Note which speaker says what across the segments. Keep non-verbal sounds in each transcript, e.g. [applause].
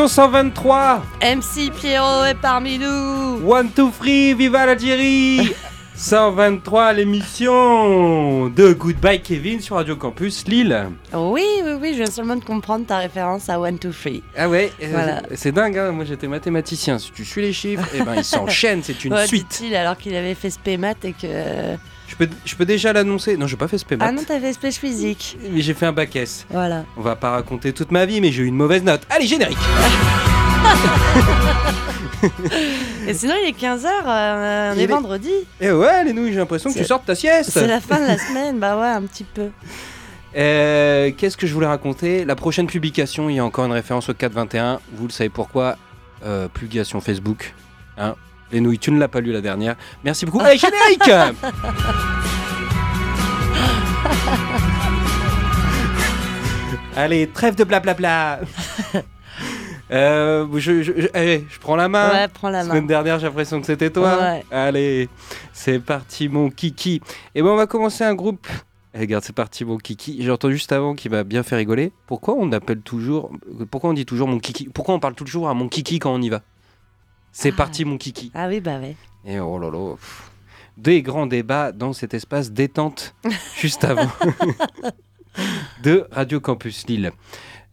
Speaker 1: Émission 123
Speaker 2: MC Pierrot est parmi nous
Speaker 1: One, two, three, viva l'Algérie [laughs] 123, l'émission de Goodbye Kevin sur Radio Campus Lille.
Speaker 2: Oui, oui, oui, je viens seulement de comprendre ta référence à One, Two, Three.
Speaker 1: Ah ouais, euh,
Speaker 2: Voilà.
Speaker 1: c'est dingue, hein. moi j'étais mathématicien. Si tu suis les chiffres, eh ben, ils [laughs] s'enchaînent, c'est une
Speaker 2: Ouais,
Speaker 1: suite.
Speaker 2: alors qu'il avait fait spémat et que...
Speaker 1: Je peux, je peux déjà l'annoncer. Non, j'ai pas fait spémat,
Speaker 2: Ah non, t'avais spéch physique.
Speaker 1: mais j'ai fait un bac S.
Speaker 2: Voilà.
Speaker 1: On va pas raconter toute ma vie, mais j'ai eu une mauvaise note. Allez, générique [laughs]
Speaker 2: Et sinon, il est 15h, on
Speaker 1: Il
Speaker 2: est
Speaker 1: est-
Speaker 2: vendredi.
Speaker 1: Eh ouais, les nouilles, j'ai l'impression que tu de ta sieste
Speaker 2: C'est la fin de la semaine, bah ouais, un petit peu.
Speaker 1: Euh, Qu'est-ce que je voulais raconter? La prochaine publication, il y a encore une référence au 421. Vous le savez pourquoi? Euh, Publication Facebook. Hein Les nouilles, tu ne l'as pas lu la dernière. Merci beaucoup. Allez, générique [laughs] Allez, trêve de blablabla [laughs] Euh, je, je, je- allez, je prends la main.
Speaker 2: Ouais, prends la
Speaker 1: La semaine
Speaker 2: main.
Speaker 1: dernière, j'ai l'impression que c'était toi.
Speaker 2: Ouais.
Speaker 1: Allez, c'est parti, mon kiki. Et ben, on va commencer un groupe. Eh, regarde, c'est parti, mon kiki. J'ai entendu juste avant qui m'a bien fait rigoler. Pourquoi on appelle toujours. Pourquoi on dit toujours mon kiki? Pourquoi on parle toujours à mon kiki quand on y va? C'est
Speaker 2: Ah.
Speaker 1: parti, mon kiki.
Speaker 2: Ah oui, bah ouais.
Speaker 1: Et oh là là. pff. Des grands débats dans cet espace détente [laughs] juste avant [laughs] de Radio Campus Lille.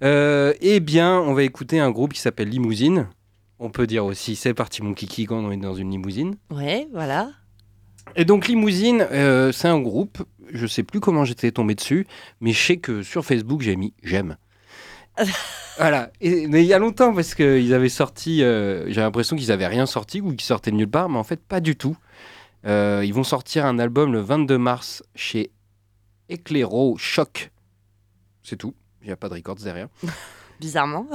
Speaker 1: Euh, eh bien, on va écouter un groupe qui s'appelle Limousine. On peut dire aussi c'est parti mon kiki quand on est dans une limousine.
Speaker 2: Ouais, voilà.
Speaker 1: Et donc Limousine, euh, c'est un groupe, je sais plus comment j'étais tombé dessus, mais je sais que sur Facebook j'ai mis j'aime. [laughs] voilà, et, mais il y a longtemps parce qu'ils avaient sorti, euh, j'ai l'impression qu'ils avaient rien sorti ou qu'ils sortaient de nulle part, mais en fait pas du tout. Euh, ils vont sortir un album le 22 mars chez Eclairo Choc. C'est tout, il n'y a pas de records derrière. [laughs]
Speaker 2: Bizarrement.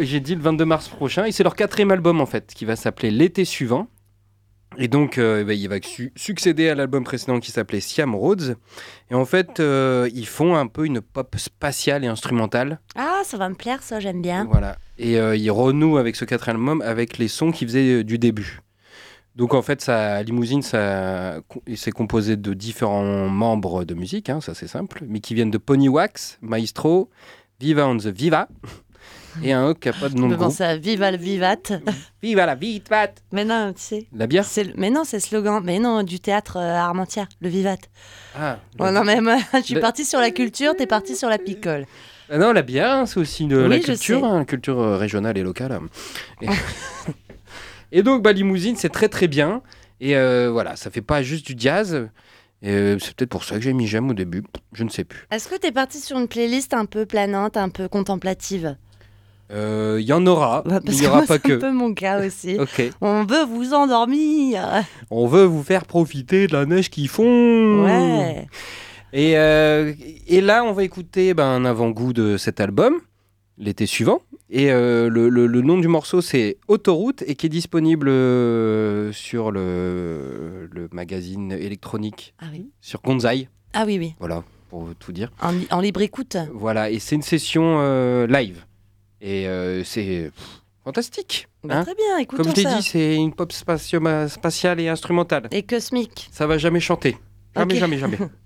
Speaker 1: J'ai dit le 22 mars prochain, et c'est leur quatrième album en fait, qui va s'appeler L'été suivant. Et donc, euh, eh ben, il va su- succéder à l'album précédent qui s'appelait Siam Roads. Et en fait, euh, ils font un peu une pop spatiale et instrumentale.
Speaker 2: Ah, ça va me plaire, ça, j'aime bien.
Speaker 1: Voilà. Et euh, ils renouent avec ce quatrième album avec les sons qu'ils faisaient du début. Donc en fait, ça, Limousine, ça, c'est composé de différents membres de musique, hein, ça c'est simple, mais qui viennent de Pony Wax, Maestro, Viva on the Viva, et un autre qui n'a pas de
Speaker 2: Je
Speaker 1: nom de groupe.
Speaker 2: pensais à Viva le Vivat.
Speaker 1: Viva la Vivat
Speaker 2: Mais non, tu sais.
Speaker 1: La bière
Speaker 2: le- Mais non, c'est le slogan. Mais non, du théâtre euh, à Armentières, le Vivat.
Speaker 1: Ah,
Speaker 2: Ouais, non, mais moi, [laughs] je suis partie sur la culture, t'es partie sur la picole.
Speaker 1: Ah non, la bière, hein, c'est aussi de la
Speaker 2: Oui, je
Speaker 1: culture, hein, culture euh, régionale et locale. Et, [laughs] et donc, bah, Limousine, c'est très très bien. Et euh, voilà, ça fait pas juste du jazz. Et, euh, c'est peut-être pour ça que j'ai mis j'aime au début. Je ne sais plus.
Speaker 2: Est-ce que t'es partie sur une playlist un peu planante, un peu contemplative?
Speaker 1: Euh, Il y en aura,
Speaker 2: Bah,
Speaker 1: il
Speaker 2: Parce
Speaker 1: n'y
Speaker 2: que
Speaker 1: aura
Speaker 2: moi,
Speaker 1: pas
Speaker 2: c'est un
Speaker 1: que.
Speaker 2: peu mon cas [laughs] aussi.
Speaker 1: Ok.
Speaker 2: On veut vous endormir.
Speaker 1: On veut vous faire profiter de la neige qui fond.
Speaker 2: Ouais.
Speaker 1: Et, euh, et là, on va écouter ben, un avant-goût de cet album, l'été suivant. Et euh, le, le- le nom du morceau, c'est Autoroute, et qui est disponible euh, sur le, le magazine électronique,
Speaker 2: Ah oui.
Speaker 1: sur Gonzai.
Speaker 2: Ah oui, oui.
Speaker 1: Voilà, pour tout dire.
Speaker 2: En, li- en libre écoute.
Speaker 1: Voilà, et c'est une session euh, live. Et euh, c'est fantastique.
Speaker 2: Bah,
Speaker 1: hein.
Speaker 2: très bien, écoutons
Speaker 1: Comme je t'ai dit, c'est une pop spatiale et instrumentale.
Speaker 2: Et cosmique.
Speaker 1: Ça va jamais chanter. Jamais, jamais, jamais. [laughs]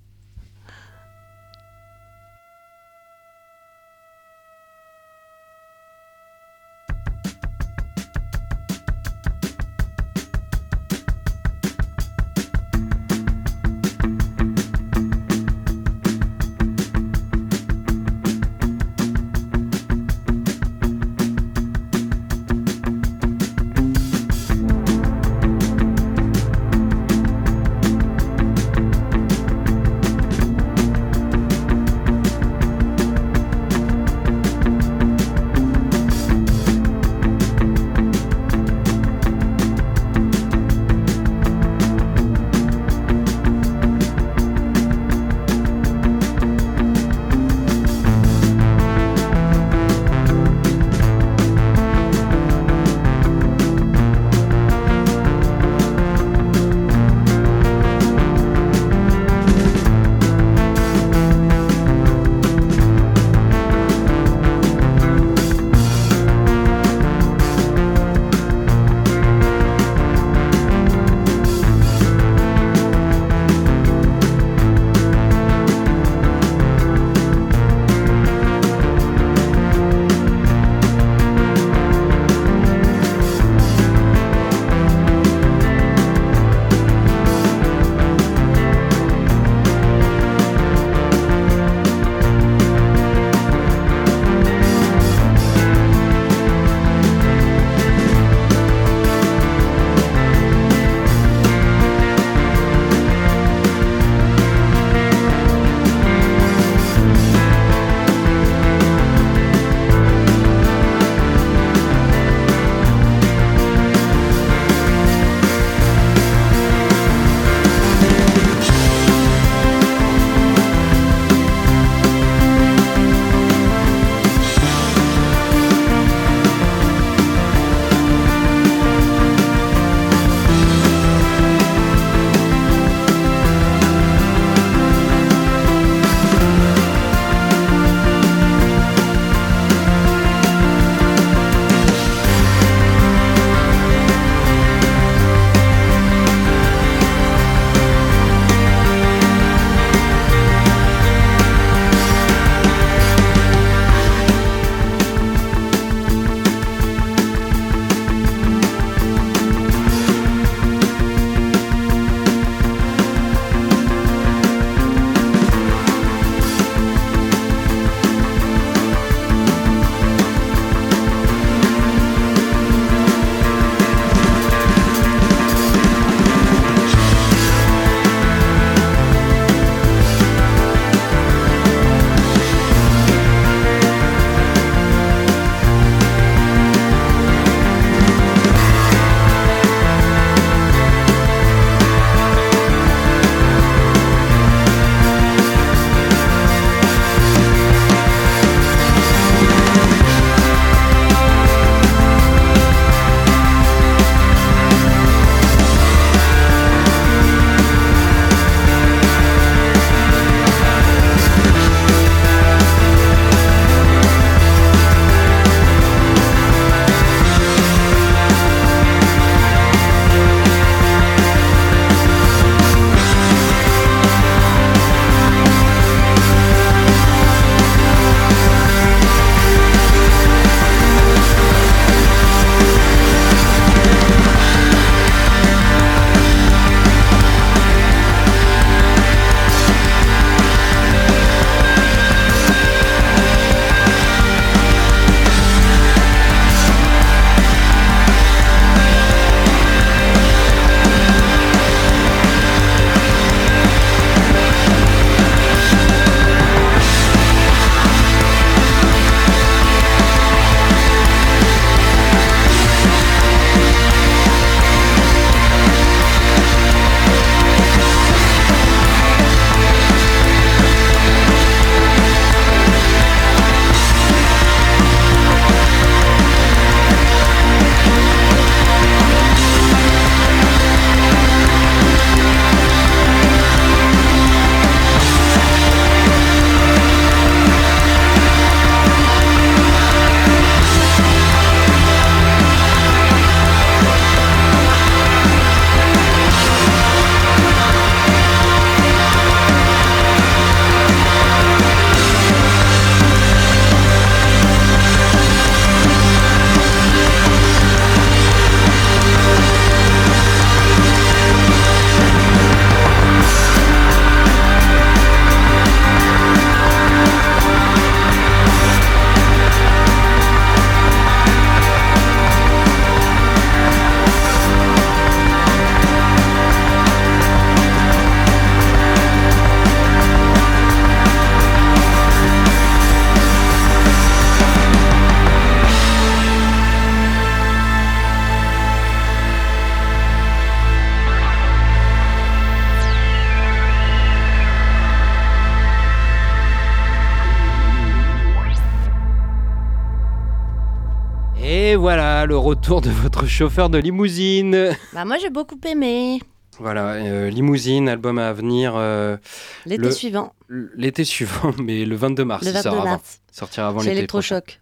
Speaker 1: retour de votre chauffeur de limousine.
Speaker 2: Bah moi j'ai beaucoup aimé.
Speaker 1: Voilà, euh, limousine, album à venir euh,
Speaker 2: L'été
Speaker 1: Le-
Speaker 2: suivant,
Speaker 1: l'été suivant, [laughs] mais le 22 mars.
Speaker 2: le
Speaker 1: il sort
Speaker 2: 22
Speaker 1: avant. Sortira avant
Speaker 2: chez
Speaker 1: l'été. prochain.
Speaker 2: Electrochoc.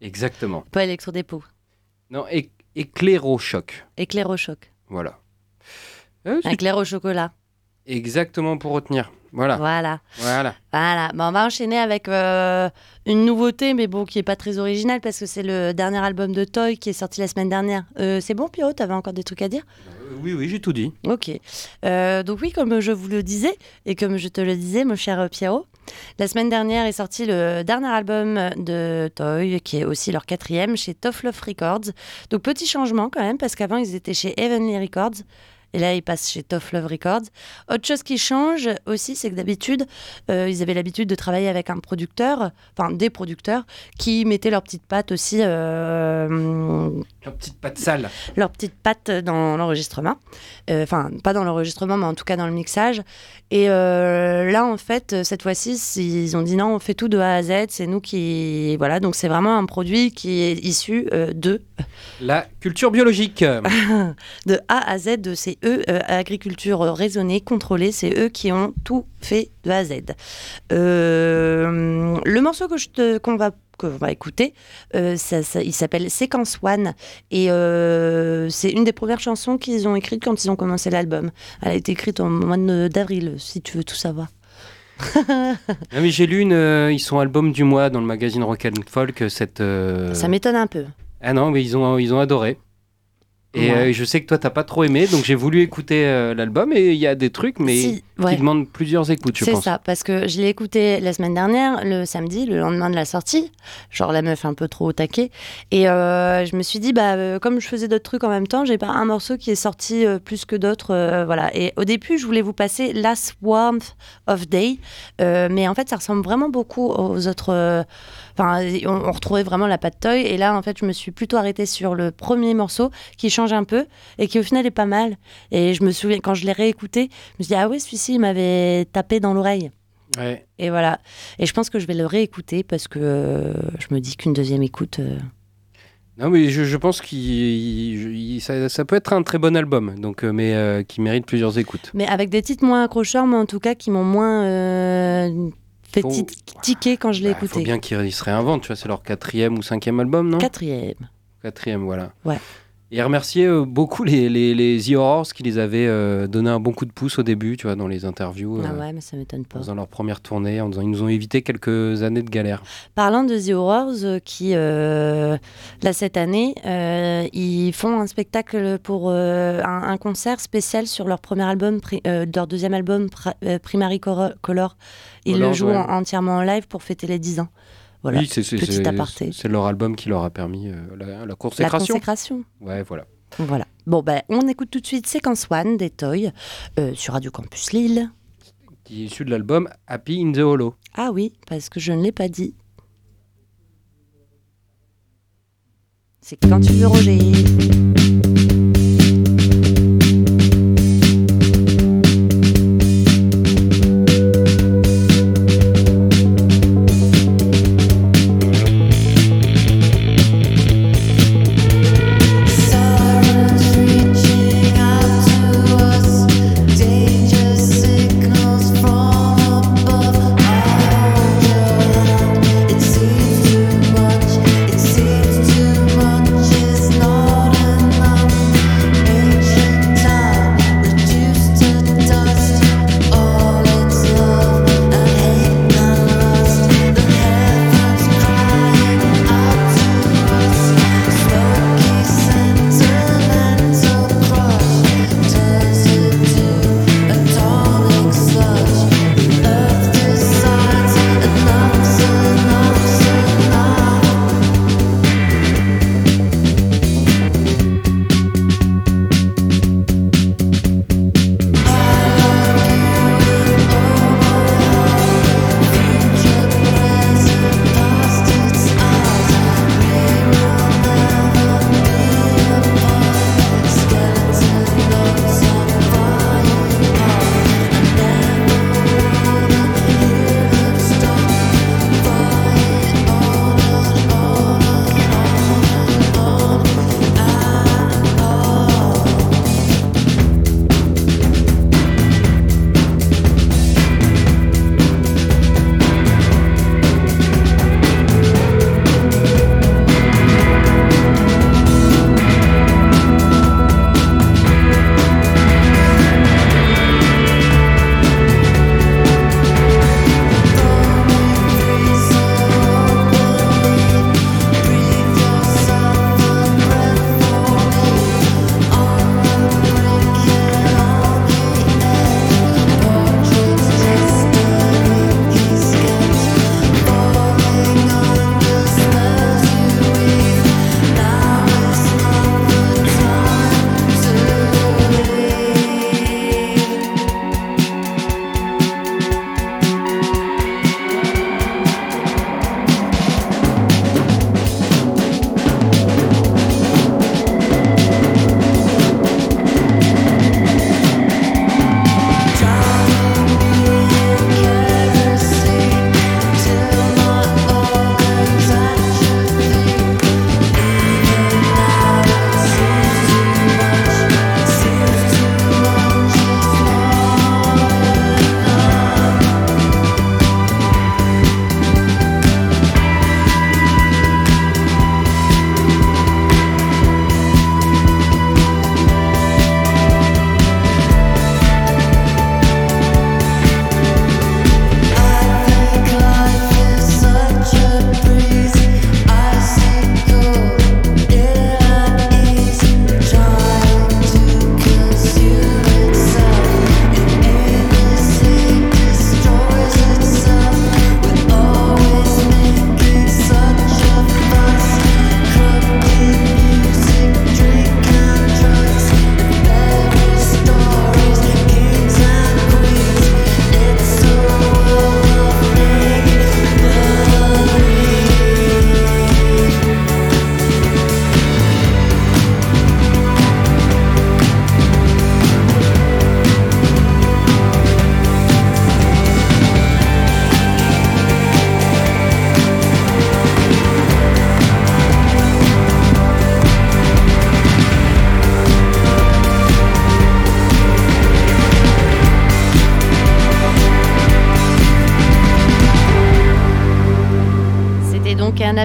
Speaker 1: Exactement.
Speaker 2: Pas Electrodépôt,
Speaker 1: Non, éclairochoc.
Speaker 2: Éclairochoc.
Speaker 1: Voilà. Euh, c'est
Speaker 2: Éclair au chocolat.
Speaker 1: exactement pour retenir. Voilà.
Speaker 2: Voilà.
Speaker 1: Voilà.
Speaker 2: Voilà. Bon, on va enchaîner avec euh, une nouveauté, mais bon, qui est pas très originale parce que c'est le dernier album de Toy qui est sorti la semaine dernière. Euh, c'est bon, Pierrot T'avais encore des trucs à dire?
Speaker 1: Euh, oui, oui, j'ai tout dit.
Speaker 2: Ok. Donc oui, comme je vous le disais et comme je te le disais, mon cher Pierrot, la semaine dernière est sorti le dernier album de Toy, qui est aussi leur quatrième, chez Tough Love Records. Donc petit changement quand même, parce qu'avant ils étaient chez Heavenly Records. Et là, ils passent chez Tough Love Records. Autre chose qui change aussi, c'est que d'habitude, euh, ils avaient l'habitude de travailler avec un producteur, enfin des producteurs, qui mettaient leurs petites pattes aussi euh,
Speaker 1: La petite patte sale.
Speaker 2: leurs petites pattes dans l'enregistrement. Euh, Enfin, pas dans l'enregistrement, mais en tout cas dans le mixage. Et euh, là, en fait, cette fois-ci, ils ont dit non, on fait tout de A à Z, c'est nous qui. Voilà, donc c'est vraiment un produit qui est issu de,
Speaker 1: La culture biologique. [laughs]
Speaker 2: de A à Z, de c'est eux, euh, agriculture raisonnée, contrôlée, c'est eux qui ont tout fait de A à Z. Euh, le morceau que qu'on va qu'on va écouter, euh, ça- ça- il s'appelle Séquence One et euh, c'est une des premières chansons qu'ils ont écrites quand ils ont commencé l'album. Elle a été écrite au mois d'avril, si tu veux tout savoir. [laughs]
Speaker 1: Ah, mais j'ai lu une, euh, ils sont album du mois dans le magazine Rock and Folk. Cette. euh,
Speaker 2: Ça m'étonne un peu.
Speaker 1: Ah non, mais ils ont, ils ont adoré. Et
Speaker 2: Ouais.
Speaker 1: euh, je sais que toi, t'as pas trop aimé, donc j'ai voulu écouter euh, l'album et il y a des trucs, mais
Speaker 2: Si, ouais.
Speaker 1: qui demandent plusieurs écoutes, je
Speaker 2: C'est
Speaker 1: pense.
Speaker 2: ça, parce que je l'ai écouté la semaine dernière, le samedi, le lendemain de la sortie, genre la meuf un peu trop au taquet. Et euh, je me suis dit, bah, euh, comme je faisais d'autres trucs en même temps, j'ai pas un morceau qui est sorti euh, plus que d'autres. voilà. Et au début, je voulais vous passer Last Warmth of Day, mais en fait, ça ressemble vraiment beaucoup aux autres. Enfin, on, on retrouvait vraiment la patte toy. Et là, en fait, je me suis plutôt arrêtée sur le premier morceau qui change un peu et qui au final est pas mal. Et je me souviens, quand je l'ai réécouté, je me suis dit, ah oui, celui-ci, il m'avait tapé dans l'oreille.
Speaker 1: Ouais.
Speaker 2: Et voilà. Et je pense que je vais le réécouter parce que euh, je me dis qu'une deuxième écoute. euh,
Speaker 1: Non, mais je, je pense que ça, ça peut être un très bon album, donc, euh, mais euh, qui mérite plusieurs écoutes.
Speaker 2: Mais avec des titres moins accrocheurs, mais en tout cas qui m'ont moins fait
Speaker 1: Faut-
Speaker 2: tiquer quand je l'ai
Speaker 1: Bah, faut
Speaker 2: écouté.
Speaker 1: bien qu'ils se réinventent, tu vois, c'est leur quatrième ou cinquième album, non?
Speaker 2: Quatrième.
Speaker 1: Quatrième, voilà.
Speaker 2: Ouais.
Speaker 1: Et remercier euh, beaucoup les, les, les The Horrors qui les avaient euh, donné un bon coup de pouce au début, tu vois, dans les interviews,
Speaker 2: Ah
Speaker 1: euh,
Speaker 2: ouais, mais ça m'étonne pas.
Speaker 1: faisant leur première tournée, en disant ils nous ont évité quelques années de galère.
Speaker 2: Parlant de The Horrors, qui, euh, là, cette année, euh, ils font un spectacle pour euh, un, un concert spécial sur leur premier album, leur deuxième album, Pri- Primary Color. Ils le jouent
Speaker 1: ouais.
Speaker 2: en- entièrement en live pour fêter les 10 ans. Voilà.
Speaker 1: oui, c'est
Speaker 2: petit aparté.
Speaker 1: c'est leur album qui leur a permis euh, la, la
Speaker 2: La
Speaker 1: consécration.
Speaker 2: consécration.
Speaker 1: Ouais, voilà.
Speaker 2: Voilà. Bon, ben, on écoute tout de suite Séquence One des Toys euh, sur Radio Campus Lille.
Speaker 1: Qui est issu de l'album Happy in the Hollow.
Speaker 2: Ah oui, parce que je ne l'ai pas dit. C'est quand tu veux, Roger.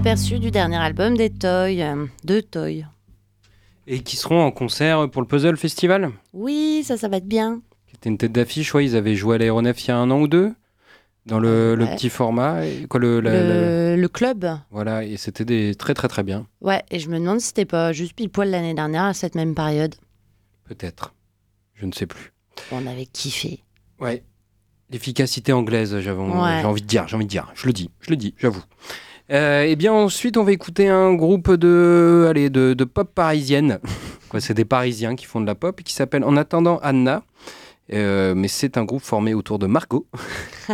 Speaker 2: Aperçu du dernier album des Toy, euh, de Toy.
Speaker 1: Et qui seront en concert pour le Puzzle Festival?
Speaker 2: Oui, ça, ça va être bien.
Speaker 1: C'était une tête d'affiche, ouais, ils avaient joué à l'aéronef il y a un an ou deux, dans le, le
Speaker 2: Ouais.
Speaker 1: petit format. Et, quoi, le, la- la-
Speaker 2: le, le club.
Speaker 1: Voilà, et c'était des très très très bien,
Speaker 2: Ouais, et je me demande si c'était pas juste pile poil l'année dernière à cette même période.
Speaker 1: peut-être. Je ne sais plus.
Speaker 2: On avait kiffé.
Speaker 1: Ouais. L'efficacité anglaise, j'avais
Speaker 2: Ouais.
Speaker 1: j'ai envie de dire, j'ai envie de dire. Je le dis, je le dis, j'avoue. Euh, et bien ensuite, on va écouter un groupe de, allez, de, de pop parisienne. [laughs] Quoi, c'est des Parisiens qui font de la pop qui s'appelle En attendant Anna. Euh, mais c'est un groupe formé autour de Margot. [laughs]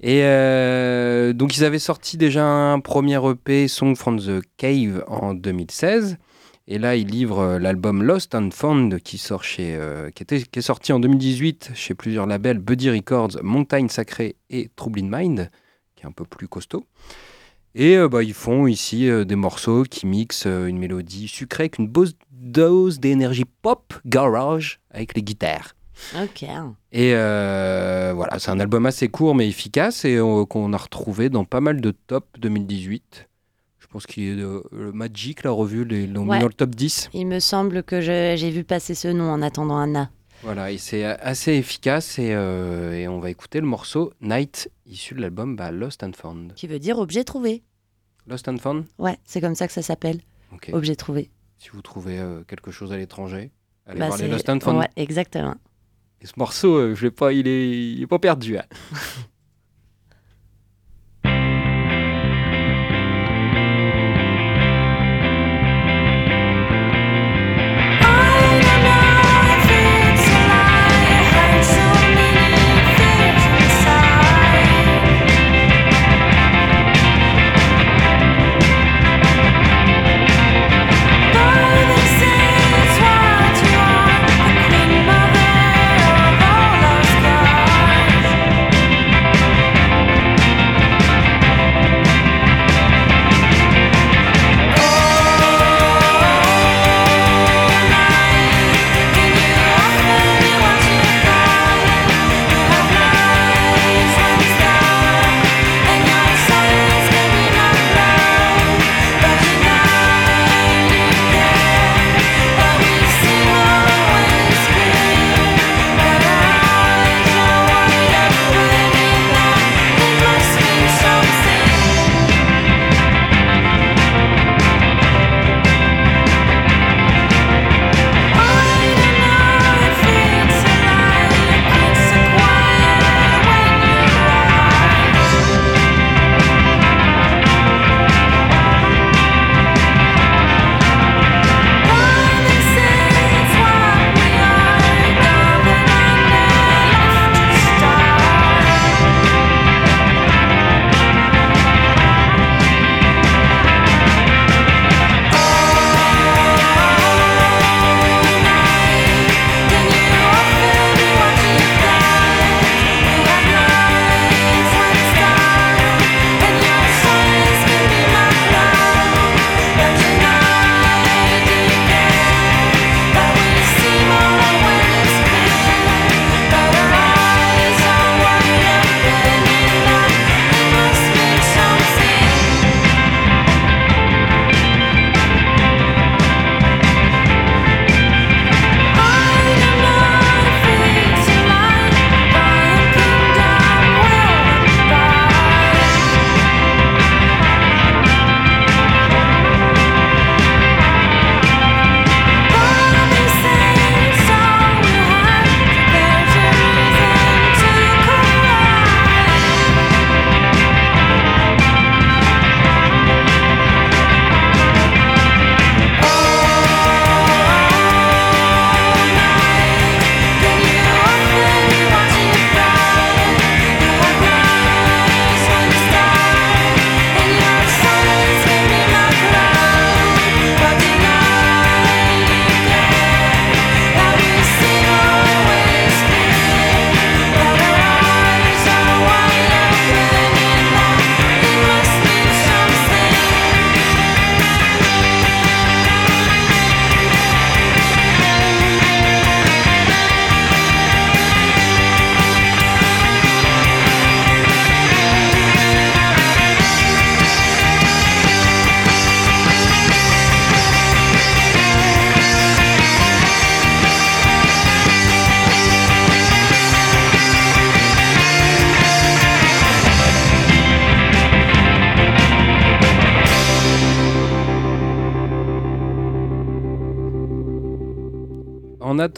Speaker 1: Et euh, donc ils avaient sorti déjà un premier EP, Song from the Cave, en 2016. Et là, ils livrent l'album Lost and Found qui, sort chez, euh, qui, était, qui est sorti en 2018 chez plusieurs labels, Buddy Records, Montagne Sacrée et Trouble in Mind, qui est un peu plus costaud. Et euh, bah, ils font ici euh, des morceaux qui mixent euh, une mélodie sucrée avec une bonne dose d'énergie pop garage avec les guitares.
Speaker 2: ok.
Speaker 1: Et euh, voilà, c'est un album assez court mais efficace et euh, qu'on a retrouvé dans pas mal de top 2018. Je pense qu'il est de- le Magic l'a revu, les- l'ont mis
Speaker 2: Ouais.
Speaker 1: dans le top 10.
Speaker 2: Il me semble que j'ai vu passer ce nom en attendant Anna.
Speaker 1: Voilà, et c'est assez efficace et, euh, et on va écouter le morceau Night, issu de l'album bah, Lost and Found.
Speaker 2: Qui veut dire objet trouvé.
Speaker 1: Lost and Found
Speaker 2: Ouais, c'est comme ça que ça s'appelle. Objet trouvé.
Speaker 1: Si vous trouvez euh, quelque chose à l'étranger, allez
Speaker 2: Bah,
Speaker 1: voir les Lost and Found.
Speaker 2: Ouais, exactement.
Speaker 1: Et ce morceau, euh, je l'ai pas, il est, il est pas perdu. hein. [laughs]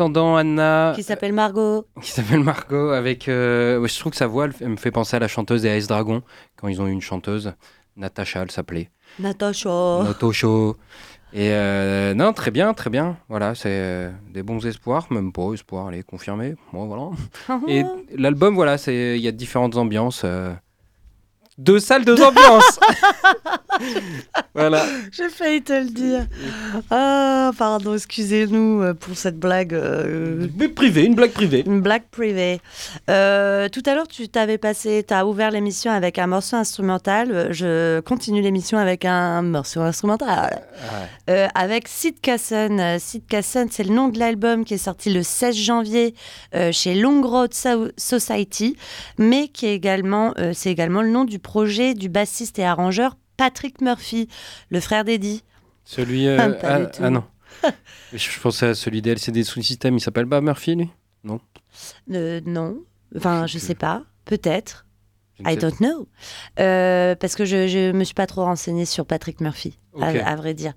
Speaker 1: attendant, Anna,
Speaker 2: qui s'appelle Margot. [laughs]
Speaker 1: qui s'appelle Margot, avec. euh, je trouve que sa voix, elle, me fait penser à la chanteuse des Ice Dragon, quand ils ont eu une chanteuse. Natacha, elle s'appelait.
Speaker 2: Natacha.
Speaker 1: Show. Et euh, non, très bien, très bien. Voilà, c'est euh, des bons espoirs, même pas espoirs, allez, confirmé. Bon, voilà. Et l'album, voilà, c'est il y a différentes ambiances. Deux salles, deux ambiances. [laughs] voilà.
Speaker 2: J'ai failli te le dire. Ah, pardon, excusez-nous euh, pour cette blague. euh,
Speaker 1: Mais privé, une blague privée.
Speaker 2: Une blague privée. Euh, tout à l'heure, tu t'avais passé, tu as ouvert l'émission avec un morceau instrumental. Je continue l'émission avec un morceau instrumental. Euh, avec Sid Casson. Sid Casson, c'est le nom de l'album qui est sorti le 16 janvier chez Long Road So- Society, mais qui est également, c'est également le nom du projet du bassiste et arrangeur Patrick Murphy, le frère d'Eddie.
Speaker 1: Celui. euh, [laughs]
Speaker 2: Ah, pas
Speaker 1: ah,
Speaker 2: du tout.
Speaker 1: ah non. je, [laughs] je pensais à celui des LCD Sound System, il s'appelle pas Murphy, lui?
Speaker 2: Euh, non, enfin, je
Speaker 1: sais
Speaker 2: sais pas, peut-être.
Speaker 1: Je ne
Speaker 2: I don't know. Euh, parce que je, je me suis pas trop renseignée sur Patrick Murphy, à- vrai dire.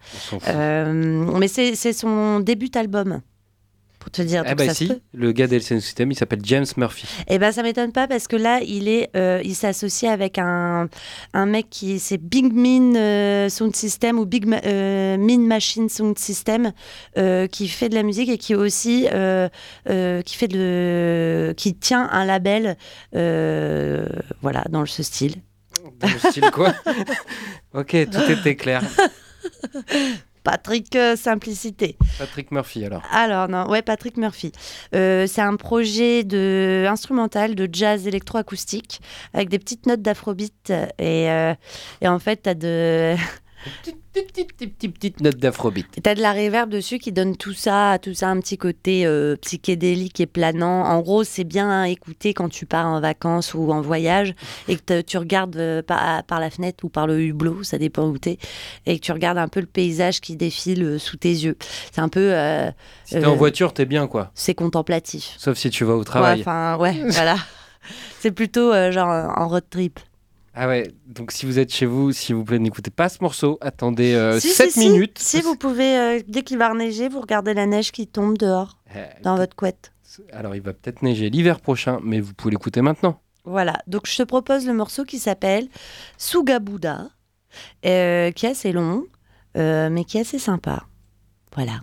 Speaker 2: Euh, mais c'est c'est son début album, pour te dire. Ça se
Speaker 1: si, le gars LCD System, il s'appelle James Murphy.
Speaker 2: Eh ben ça m'étonne pas parce que là il est, euh, il s'associe avec un, un mec qui c'est Big Min euh, Sound System ou Big Ma- euh, Min Machine Sound System qui fait de la musique et qui aussi qui fait de, qui tient un label, voilà dans ce style.
Speaker 1: Dans le style quoi? [laughs] Ok, tout était clair. [laughs]
Speaker 2: Patrick euh, Simplicité.
Speaker 1: Patrick Murphy alors.
Speaker 2: Alors, non, ouais, Patrick Murphy. Euh, c'est un projet de instrumental de jazz électroacoustique avec des petites notes d'afrobeat. Et, euh, et en fait, tu as de,
Speaker 1: Petite, petite, petite, petite, petite note d'afrobeat.
Speaker 2: t'as de la reverb dessus qui donne tout ça, tout ça un petit côté euh, psychédélique et planant. En gros, c'est bien à écouter quand tu pars en vacances ou en voyage et que tu regardes euh, par, par la fenêtre ou par le hublot, ça dépend où t'es, et que tu regardes un peu le paysage qui défile euh, sous tes yeux. C'est un peu. euh,
Speaker 1: Si t'es
Speaker 2: Euh,
Speaker 1: en voiture, t'es bien quoi.
Speaker 2: c'est contemplatif.
Speaker 1: Sauf si tu vas au travail.
Speaker 2: enfin, ouais, [laughs] voilà. C'est plutôt euh, genre en road trip.
Speaker 1: Ah ouais, donc si vous êtes chez vous, s'il vous plaît, n'écoutez pas ce morceau. Attendez euh,
Speaker 2: Si,
Speaker 1: 7
Speaker 2: si, si.
Speaker 1: minutes.
Speaker 2: Si, vous pouvez, euh, dès qu'il va neiger, vous regardez la neige qui tombe dehors,
Speaker 1: Euh,
Speaker 2: dans votre couette.
Speaker 1: Alors il va peut-être neiger l'hiver prochain, mais vous pouvez l'écouter maintenant.
Speaker 2: Voilà, donc je te propose le morceau qui s'appelle Sugabuda, euh, qui est assez long, euh, mais qui est assez sympa. Voilà.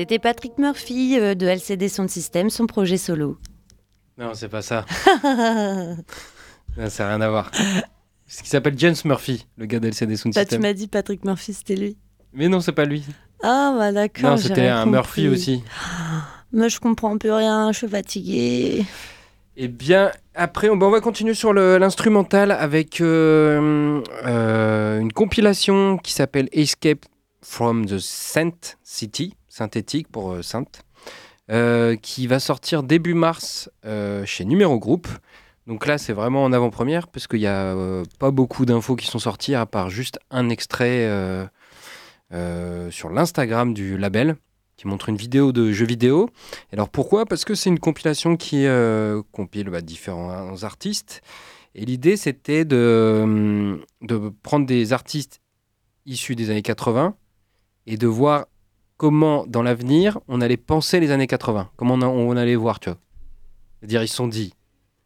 Speaker 2: C'était Patrick Murphy euh, de LCD Sound System, son projet solo.
Speaker 1: Non, c'est pas ça. [laughs] Non, ça n'a rien à voir. Ce qui s'appelle James Murphy, le gars d'LCD Sound
Speaker 2: Bah, tu
Speaker 1: System.
Speaker 2: m'as dit Patrick Murphy, c'était lui.
Speaker 1: Mais non, c'est pas lui.
Speaker 2: Ah, bah d'accord.
Speaker 1: Non, c'était un Murphy aussi. [gasps]
Speaker 2: Moi, je comprends plus rien, je suis fatiguée.
Speaker 1: Eh bien, après, on, bah, on va continuer sur l'instrumental avec euh, euh, une compilation qui s'appelle Escape from the Saint City, synthétique pour euh, euh, qui va sortir début mars euh, chez Numéro Group. Donc là, c'est vraiment en avant-première parce qu'il n'y a euh, pas beaucoup d'infos qui sont sorties à part juste un extrait sur l'Instagram du label qui montre une vidéo de jeux vidéo. Alors pourquoi? Parce que c'est une compilation qui compile bah, différents artistes. Et l'idée, c'était de, hum, de prendre des artistes issus des années 80 et de voir comment, dans l'avenir, on allait penser les années 80. Comment on, a- on allait voir, tu vois? C'est-à-dire, ils se sont dit,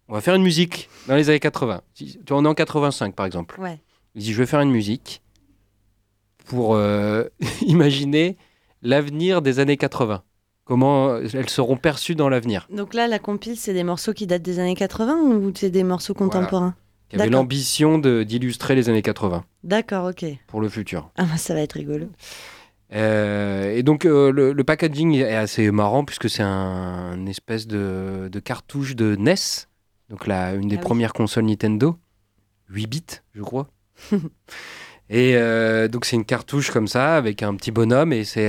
Speaker 1: on va faire une musique dans les années 80. Si- Tu vois, on est en 85, par exemple.
Speaker 2: Ouais.
Speaker 1: Il dit, je vais faire une musique pour euh, [laughs] imaginer l'avenir des années 80. Comment euh, elles seront perçues dans l'avenir.
Speaker 2: Donc là, la compile, c'est des morceaux qui datent des années 80 ou c'est des morceaux contemporains?
Speaker 1: Qui avait
Speaker 2: D'accord.
Speaker 1: l'ambition d'illustrer les années 80
Speaker 2: D'accord, ok.
Speaker 1: pour le futur.
Speaker 2: Ah, bah, ça va être rigolo.
Speaker 1: Euh, et donc euh, le, le packaging est assez marrant puisque c'est un une espèce de, de cartouche de NES, donc la, une des
Speaker 2: Ah oui.
Speaker 1: premières consoles Nintendo, 8 bits je crois. [laughs] et euh, donc c'est une cartouche comme ça avec un petit bonhomme et c'est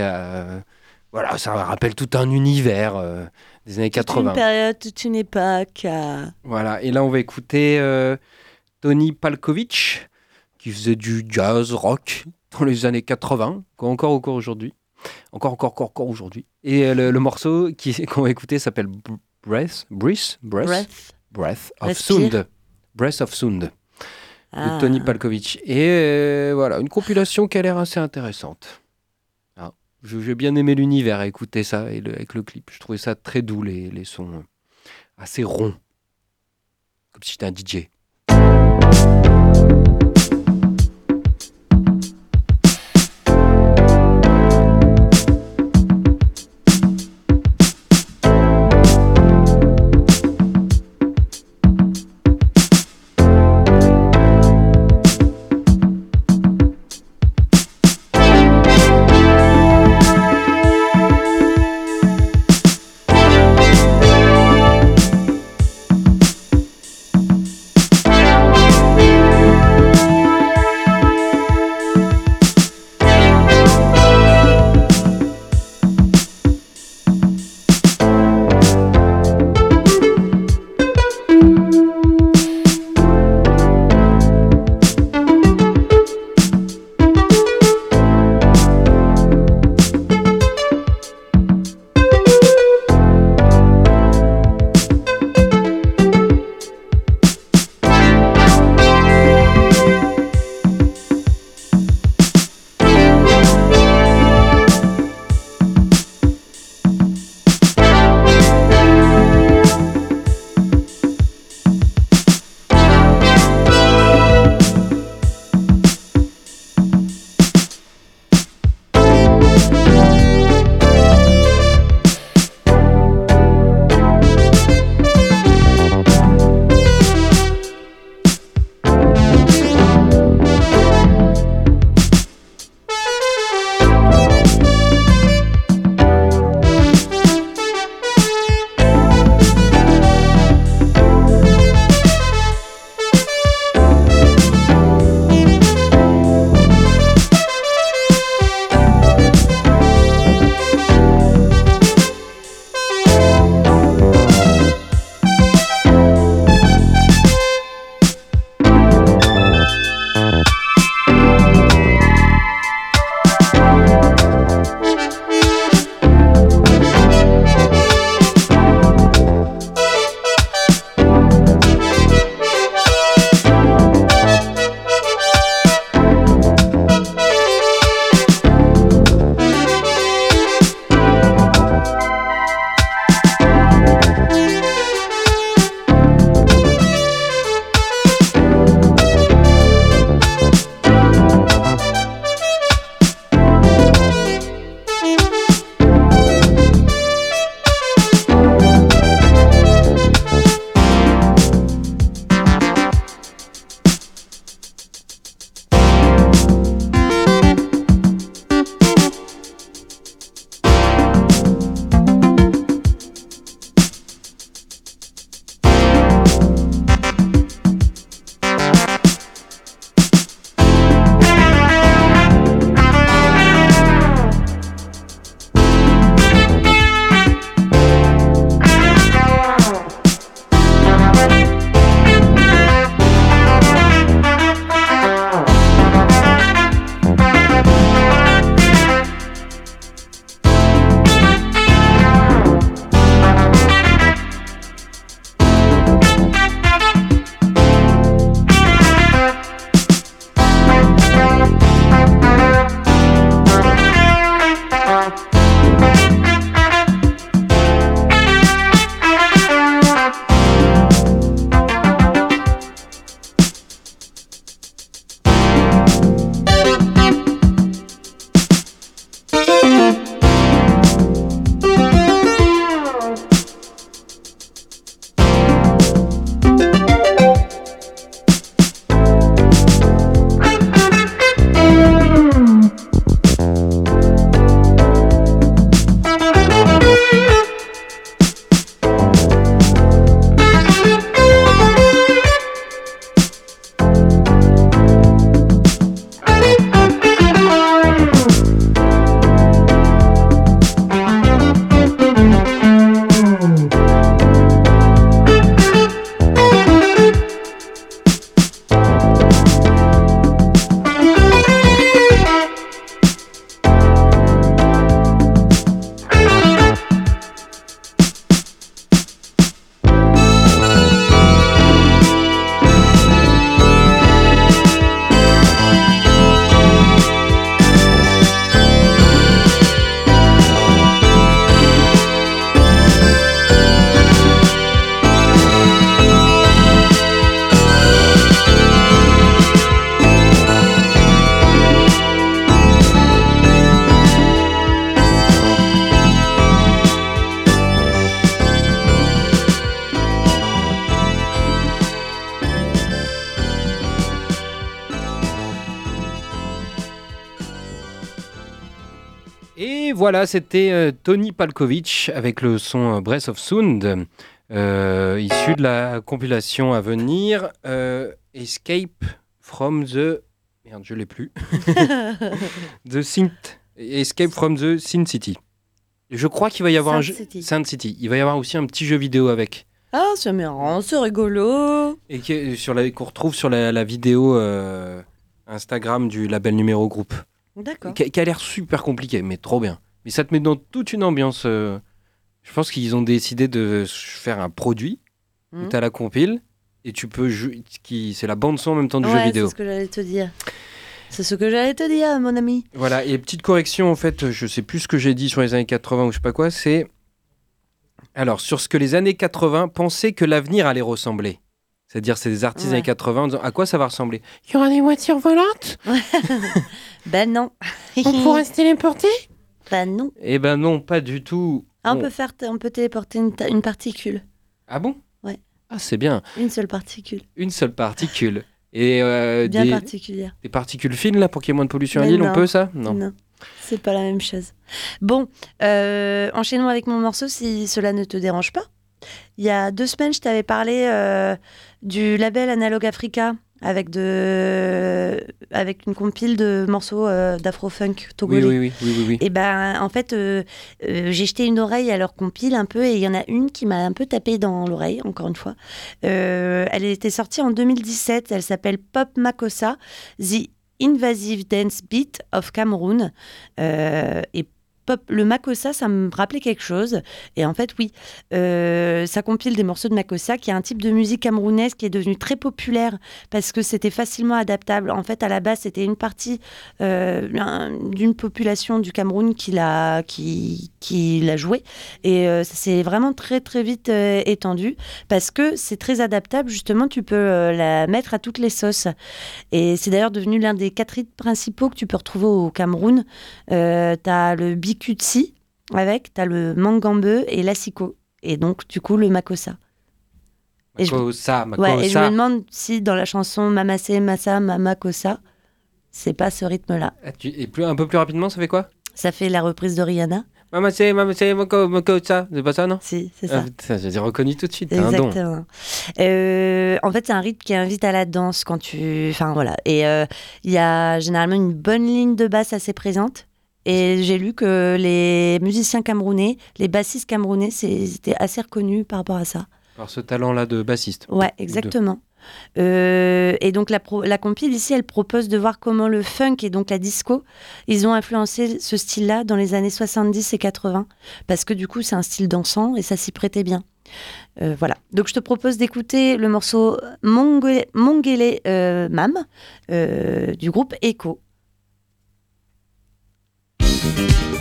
Speaker 1: voilà ça rappelle tout un univers des années
Speaker 2: Toute
Speaker 1: 80.
Speaker 2: une période, toute une époque.
Speaker 1: Voilà, et là on va écouter Tony Palkovich, qui faisait du jazz rock dans les années 80, quoi, encore encore aujourd'hui. Encore, encore, encore, encore aujourd'hui. Et euh, le, le morceau [laughs] qu'on va écouter s'appelle Br- Breath, Breath, Breath,
Speaker 2: Breath.
Speaker 1: Of. Sound. Breath of Sound, de
Speaker 2: Ah.
Speaker 1: Tony Palkovich. Et euh, voilà, une compilation qui a l'air assez intéressante. Ah, J'ai bien aimé l'univers à écouter ça et le- avec le clip. Je trouvais ça très doux, les, les sons euh, assez ronds. Comme si j'étais un DJ. Voilà, c'était euh, Tony Palkovich avec le son euh, Breath of Sound, euh, issu de la compilation à venir euh, Escape from the. Merde, je l'ai plus. [laughs] the Synth. Escape from the Sin City. Je crois qu'il va y avoir un jeu.
Speaker 2: City.
Speaker 1: City. Il va y avoir aussi un petit jeu vidéo avec.
Speaker 2: Ah, c'est marrant, c'est rigolo.
Speaker 1: Et qui- sur la- qu'on retrouve sur la, la vidéo euh, Instagram du label numéro groupe.
Speaker 2: D'accord.
Speaker 1: Qui, qui a l'air super compliqué, mais trop bien. Mais ça te met dans toute une ambiance. euh, je pense qu'ils ont décidé de faire un produit où
Speaker 2: Mhm.
Speaker 1: tu as la compile et tu peux jouer. Qui, c'est la bande son en même temps du jeu
Speaker 2: Ouais,
Speaker 1: vidéo.
Speaker 2: c'est ce que j'allais te dire. C'est ce que j'allais te dire, mon ami.
Speaker 1: Voilà, et petite correction, en fait, je sais plus ce que j'ai dit sur les années 80 ou je sais pas quoi, c'est. Alors, sur ce que les années 80 pensaient que l'avenir allait ressembler. C'est-à-dire, c'est des artistes des
Speaker 2: Ouais.
Speaker 1: années 80 en disant à quoi ça va ressembler? Il y aura des voitures volantes? [laughs]
Speaker 2: Ben non.
Speaker 1: On pourra se [laughs] téléporter?
Speaker 2: Ben non.
Speaker 1: Eh ben non, pas du tout.
Speaker 2: Ah, on
Speaker 1: On-
Speaker 2: peut faire, on peut téléporter une, particule,
Speaker 1: Ah bon?
Speaker 2: Ouais.
Speaker 1: Ah, c'est bien.
Speaker 2: une seule particule,
Speaker 1: Une seule particule. Et euh,
Speaker 2: bien
Speaker 1: des,
Speaker 2: particulière.
Speaker 1: des particules fines, là, pour qu'il y ait moins de pollution à
Speaker 2: Mais
Speaker 1: l'île, on
Speaker 2: non.
Speaker 1: peut ça? Non.
Speaker 2: c'est pas la même chose. Bon, euh, enchaînons avec mon morceau si cela ne te dérange pas. Il y a deux semaines, je t'avais parlé euh, du label Analog Africa avec, de, avec une compile de morceaux euh, d'afro-funk
Speaker 1: Oui,
Speaker 2: togolais.
Speaker 1: oui, oui, oui, oui, oui.
Speaker 2: Et ben, en fait, euh, euh, j'ai jeté une oreille à leur compile un peu, et il y en a une qui m'a un peu tapé dans l'oreille, encore une fois. Elle était sortie en 2017. Elle s'appelle Pop Makossa, The Invasive Dance Beat of Cameroon. Et Le Makossa, ça me rappelait quelque chose. Et en fait, oui, euh, ça compile des morceaux de Makossa, qui est un type de musique camerounaise qui est devenu très populaire parce que c'était facilement adaptable. En fait, à la base, c'était une partie euh, un- d'une population du Cameroun qui l'a qui, qui joué. Et euh, ça s'est vraiment très très vite euh, étendu parce que c'est très adaptable. Justement tu peux la mettre à toutes les sauces. Et c'est d'ailleurs devenu l'un des quatre hits principaux que tu peux retrouver au Cameroun. Euh, t'as le bikutsi avec t'as le mangambe et l'assiko et donc du coup le makossa et je-
Speaker 1: Makossa,
Speaker 2: Ouais, et je me demande si dans la chanson Mamase Massa Mamakosa, c'est pas ce rythme-là.
Speaker 1: Ah, tu- Et plus, un peu plus rapidement, ça fait quoi?
Speaker 2: Ça fait la reprise de Rihanna
Speaker 1: Maman, c'est, maman, c'est, pas ça, non?
Speaker 2: Si, c'est
Speaker 1: Ah,
Speaker 2: ça.
Speaker 1: J'ai reconnu tout de suite. t'as un don.
Speaker 2: Exactement. Euh, en fait, c'est un rythme qui invite à la danse quand tu. Enfin, voilà. Et euh, il y a généralement une bonne ligne de basse assez présente. Et j'ai lu que les musiciens camerounais, les bassistes camerounais, c'était assez reconnu par rapport à ça.
Speaker 1: Alors, ce talent-là de bassiste.
Speaker 2: Ouais, exactement. Euh, et donc la, pro- la compile ici, elle propose de voir comment le funk et donc la disco, ils ont influencé ce style-là dans les années 70 et 80, parce que du coup c'est un style dansant et ça s'y prêtait bien. Euh, voilà. Donc je te propose d'écouter le morceau Mongele euh, Mam du groupe Echo.
Speaker 3: Mongele, wewe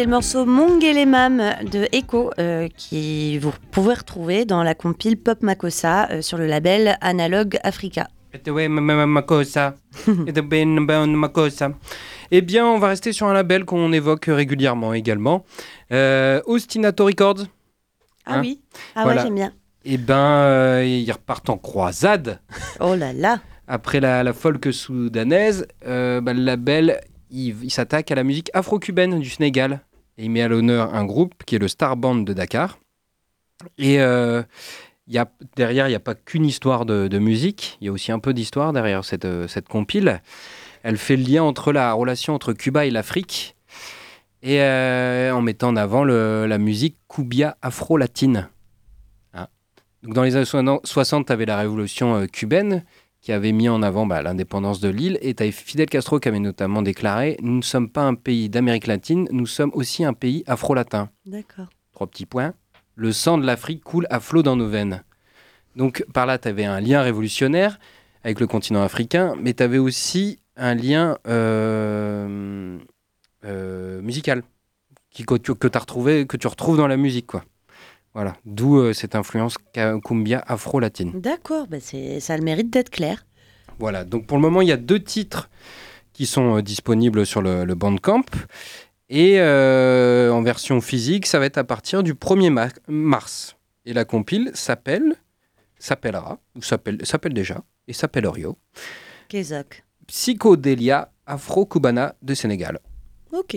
Speaker 2: C'était le morceau Mongelemam de Echo euh, qui vous pouvez retrouver dans la compile Pop Makossa euh, sur le label Analog Africa.
Speaker 1: Eh bien, on va rester sur un label qu'on évoque régulièrement également. Euh, Ostinato Records.
Speaker 2: Ah
Speaker 1: Hein
Speaker 2: oui, ah
Speaker 1: Voilà.
Speaker 2: ouais j'aime bien.
Speaker 1: Eh ben, euh, ils repartent en croisade. [laughs]
Speaker 2: Oh là là,
Speaker 1: Après la, la folk soudanaise, euh, bah, le label, il, il s'attaque à la musique afro-cubaine du Sénégal. Il met à l'honneur un groupe qui est le Star Band de Dakar. Et euh, y a, derrière, il n'y a pas qu'une histoire de, musique, il y a aussi un peu d'histoire derrière cette, euh, cette compile. Elle fait le lien entre la relation entre Cuba et l'Afrique, et euh, en mettant en avant le- la musique cumbia afro-latine. Hein. Donc dans les années 60, tu avais la révolution cubaine, qui avait mis en avant bah, l'indépendance de l'île. Et tu Fidel Castro qui avait notamment déclaré Nous ne sommes pas un pays d'Amérique latine, nous sommes aussi un pays afro-latin.
Speaker 2: d'accord.
Speaker 1: Trois petits points. Le sang de l'Afrique coule à flot dans nos veines. Donc par là, tu avais un lien révolutionnaire avec le continent africain, mais tu avais aussi un lien euh, euh, musical qui, que as retrouvé, que tu retrouves dans la musique. quoi. Voilà, d'où euh, cette influence cumbia afro-latine.
Speaker 2: D'accord, bah c'est, ça a le mérite d'être clair.
Speaker 1: Voilà, donc pour le moment, il y a deux titres qui sont euh, disponibles sur le, le Bandcamp. Et euh, en version physique, ça va être à partir du 1er ma- mars. Et la compile s'appelle, s'appellera, ou s'appelle, s'appelle déjà, et s'appelle Rio,
Speaker 2: Kézak.
Speaker 1: Psychodelia Afro-Cubana de Sénégal.
Speaker 2: Ok.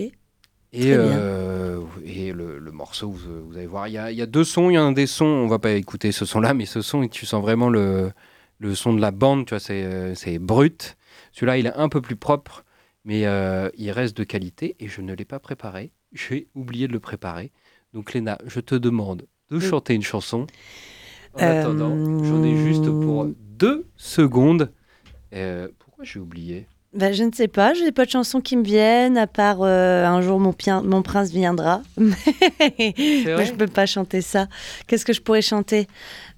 Speaker 1: Et, euh, et le, le morceau, vous, vous allez voir, il y, a, il y a deux sons. Il y a un des sons, on va pas écouter ce son-là, mais ce son, tu sens vraiment le, le son de la bande, tu vois, c'est, brut. Celui-là, il est un peu plus propre, mais euh, il reste de qualité et je ne l'ai pas préparé. J'ai oublié de le préparer. Donc, Léna, je te demande de
Speaker 2: Oui.
Speaker 1: chanter une chanson. En
Speaker 2: Euh,
Speaker 1: attendant, j'en ai juste pour deux secondes. Pourquoi j'ai oublié?
Speaker 2: Bah, je ne sais pas, j'ai pas de chansons qui me viennent, à part euh, un jour mon, prince viendra. [laughs] Mais
Speaker 1: vrai
Speaker 2: je peux pas chanter ça. Qu'est-ce que je pourrais chanter?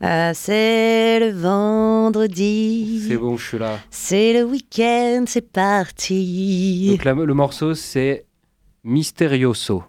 Speaker 2: Euh, C'est le vendredi,
Speaker 1: C'est bon, je suis là.
Speaker 2: c'est le week-end, c'est parti.
Speaker 1: Donc le morceau c'est Misterioso.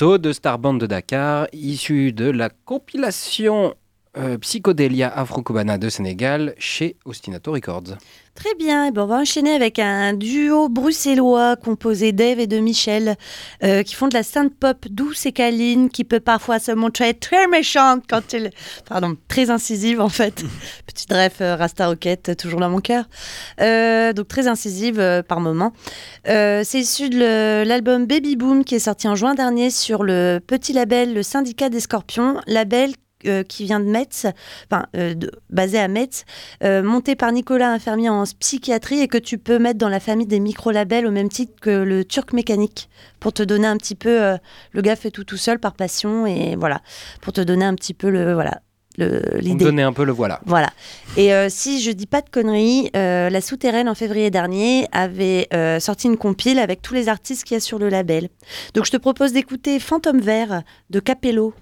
Speaker 4: De
Speaker 1: Starband de Dakar, issu de la compilation euh, Psychodelia Afro-Cubana de Sénégal chez Ostinato Records.
Speaker 2: Très bien, eh ben, on va enchaîner avec un duo bruxellois composé d'Eve et de Michel euh, qui font de la synth pop douce et câline qui peut parfois se montrer très méchante quand elle... Pardon, très incisive en fait. [laughs] Petite ref euh, Rasta Rocket, toujours dans mon cœur. Euh, donc très incisive par moment. C'est issu de l'album Baby Boom qui est sorti en juin dernier sur le petit label Le Syndicat des Scorpions, label euh, qui vient de Metz, enfin euh, de- basé à Metz, euh, monté par Nicolas, infirmier en psychiatrie, et que tu peux mettre dans la famille des micro-labels au même titre que le Turc Mécanique, pour te donner un petit peu. le gars fait tout tout seul par passion, et voilà, pour te donner un petit peu le voilà l'idée.
Speaker 1: donner un peu le voilà.
Speaker 2: Voilà. Et si je dis pas de conneries, la Souterraine en février dernier avait sorti une compile avec tous les artistes qu'il y a sur le label. Donc je te propose d'écouter Fantôme Vert de Capello.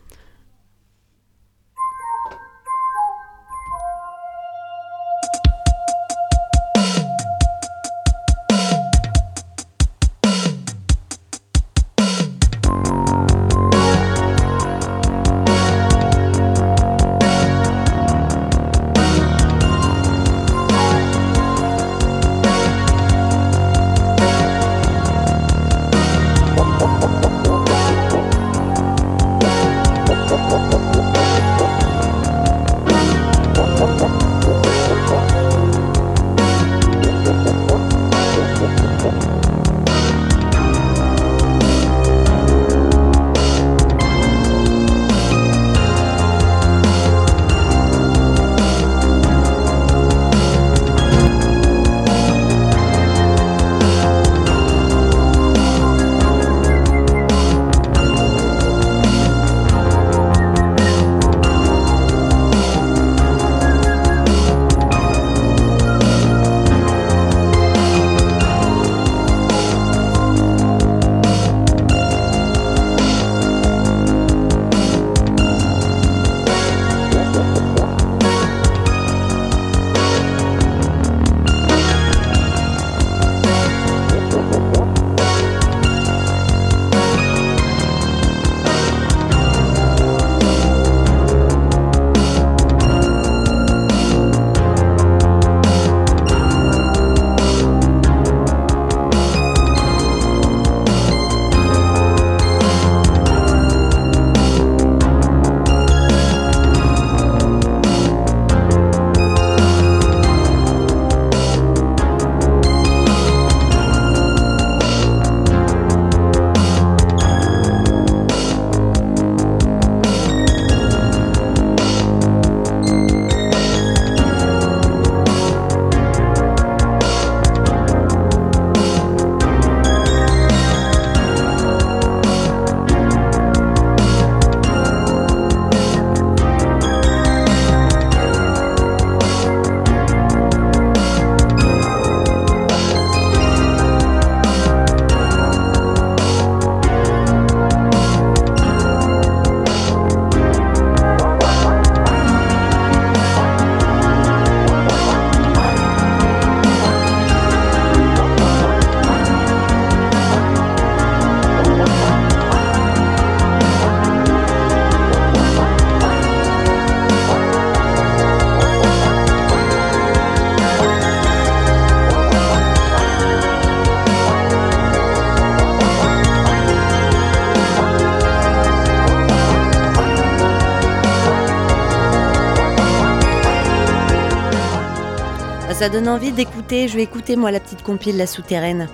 Speaker 2: Ça donne envie d'écouter. Je vais écouter moi la petite compile La Souterraine.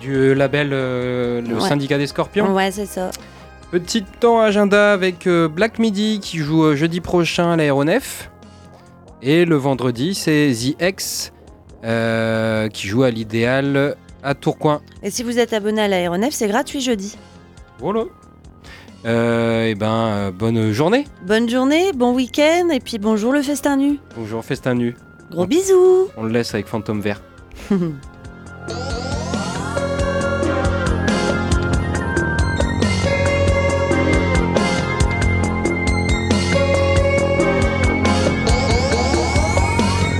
Speaker 1: Du label euh, Le
Speaker 2: Ouais.
Speaker 1: Syndicat des Scorpions.
Speaker 2: Ouais, c'est ça.
Speaker 1: Petit temps agenda avec euh, Black Midi qui joue euh, jeudi prochain à l'aéronef. Et le vendredi, c'est The X euh, qui joue à l'idéal à Tourcoing.
Speaker 2: Et si vous êtes abonné à l'aéronef, c'est gratuit jeudi.
Speaker 1: Voilà. Euh, et ben, euh, bonne journée.
Speaker 2: Bonne journée, bon week-end, et puis bonjour le festin nu.
Speaker 1: Bonjour, festin nu.
Speaker 2: Gros bisous
Speaker 1: On le laisse avec Fantôme Vert. [laughs]